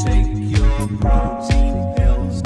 Take your protein pills.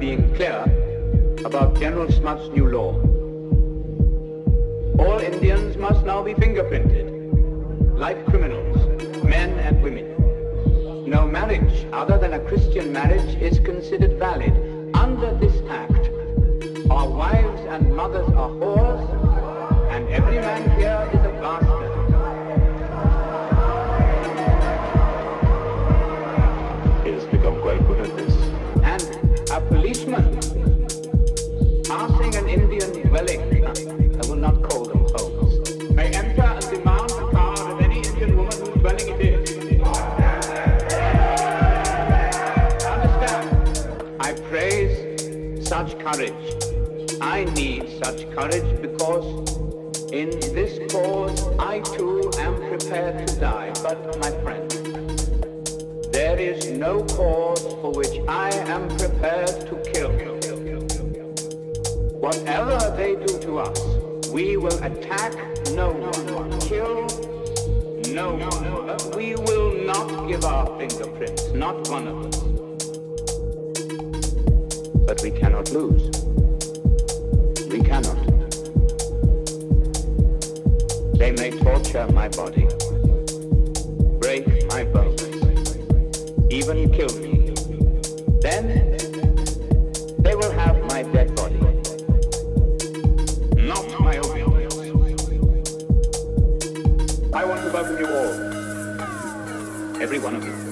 being clear about General Smuts' new law. All Indians must now be fingerprinted, like criminals, men and women. No marriage other than a Christian marriage is considered Whatever they do to us, we will attack no one, kill no one, we will not give our fingerprints, not one of us. But we cannot lose. We cannot. They may torture my body, break my bones, even kill me. Then every one of you.